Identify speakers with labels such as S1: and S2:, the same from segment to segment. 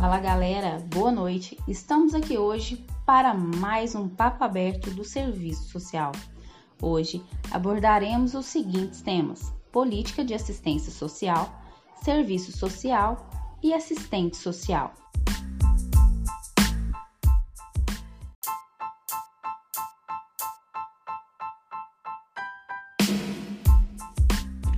S1: Fala galera, boa noite. Estamos aqui hoje para mais um papo aberto do serviço social. Hoje abordaremos os seguintes temas: política de assistência social, serviço social e assistente social.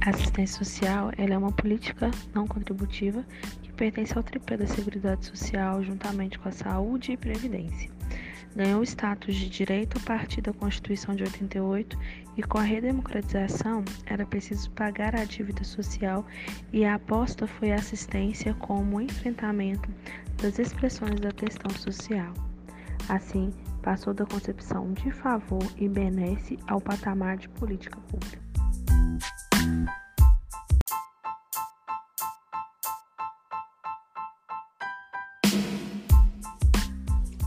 S2: A assistência social é uma política não contributiva que pertence ao tripé da Seguridade Social juntamente com a saúde e previdência. Ganhou status de direito a partir da Constituição de 88 e com a redemocratização era preciso pagar a dívida social e a aposta foi a assistência como enfrentamento das expressões da questão social. Assim, passou da concepção de favor e benesse ao patamar de política pública.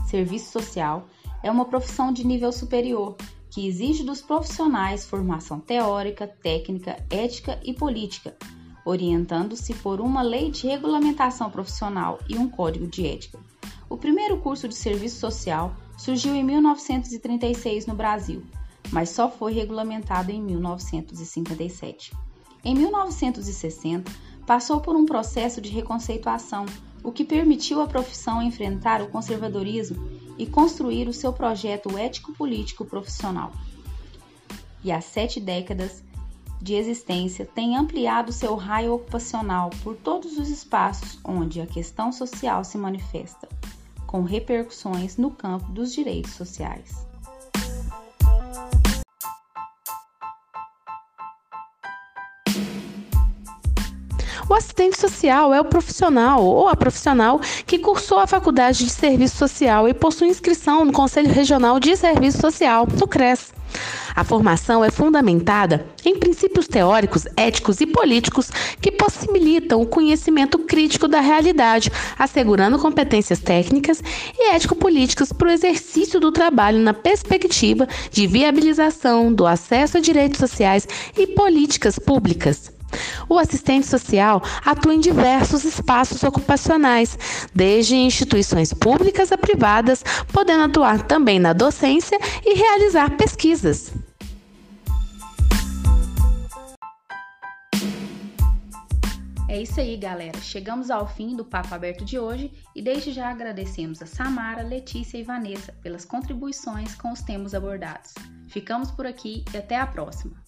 S1: Serviço social é uma profissão de nível superior que exige dos profissionais formação teórica, técnica, ética e política, orientando-se por uma lei de regulamentação profissional e um código de ética. O primeiro curso de serviço social surgiu em 1936 no Brasil, mas só foi regulamentado em 1957. Em 1960, passou por um processo de reconceituação, o que permitiu à profissão enfrentar o conservadorismo e construir o seu projeto ético-político profissional. E há sete décadas de existência tem ampliado seu raio ocupacional por todos os espaços onde a questão social se manifesta, com repercussões no campo dos direitos sociais.
S3: O assistente social é o profissional ou a profissional que cursou a faculdade de serviço social e possui inscrição no Conselho Regional de Serviço Social, no CRES. A formação é fundamentada em princípios teóricos, éticos e políticos que possibilitam o conhecimento crítico da realidade, assegurando competências técnicas e ético-políticas para o exercício do trabalho na perspectiva de viabilização do acesso a direitos sociais e políticas públicas. O assistente social atua em diversos espaços ocupacionais, desde instituições públicas a privadas, podendo atuar também na docência e realizar pesquisas.
S1: É isso aí, galera. Chegamos ao fim do Papo Aberto de hoje e desde já agradecemos a Samara, Letícia e Vanessa pelas contribuições com os temas abordados. Ficamos por aqui e até a próxima!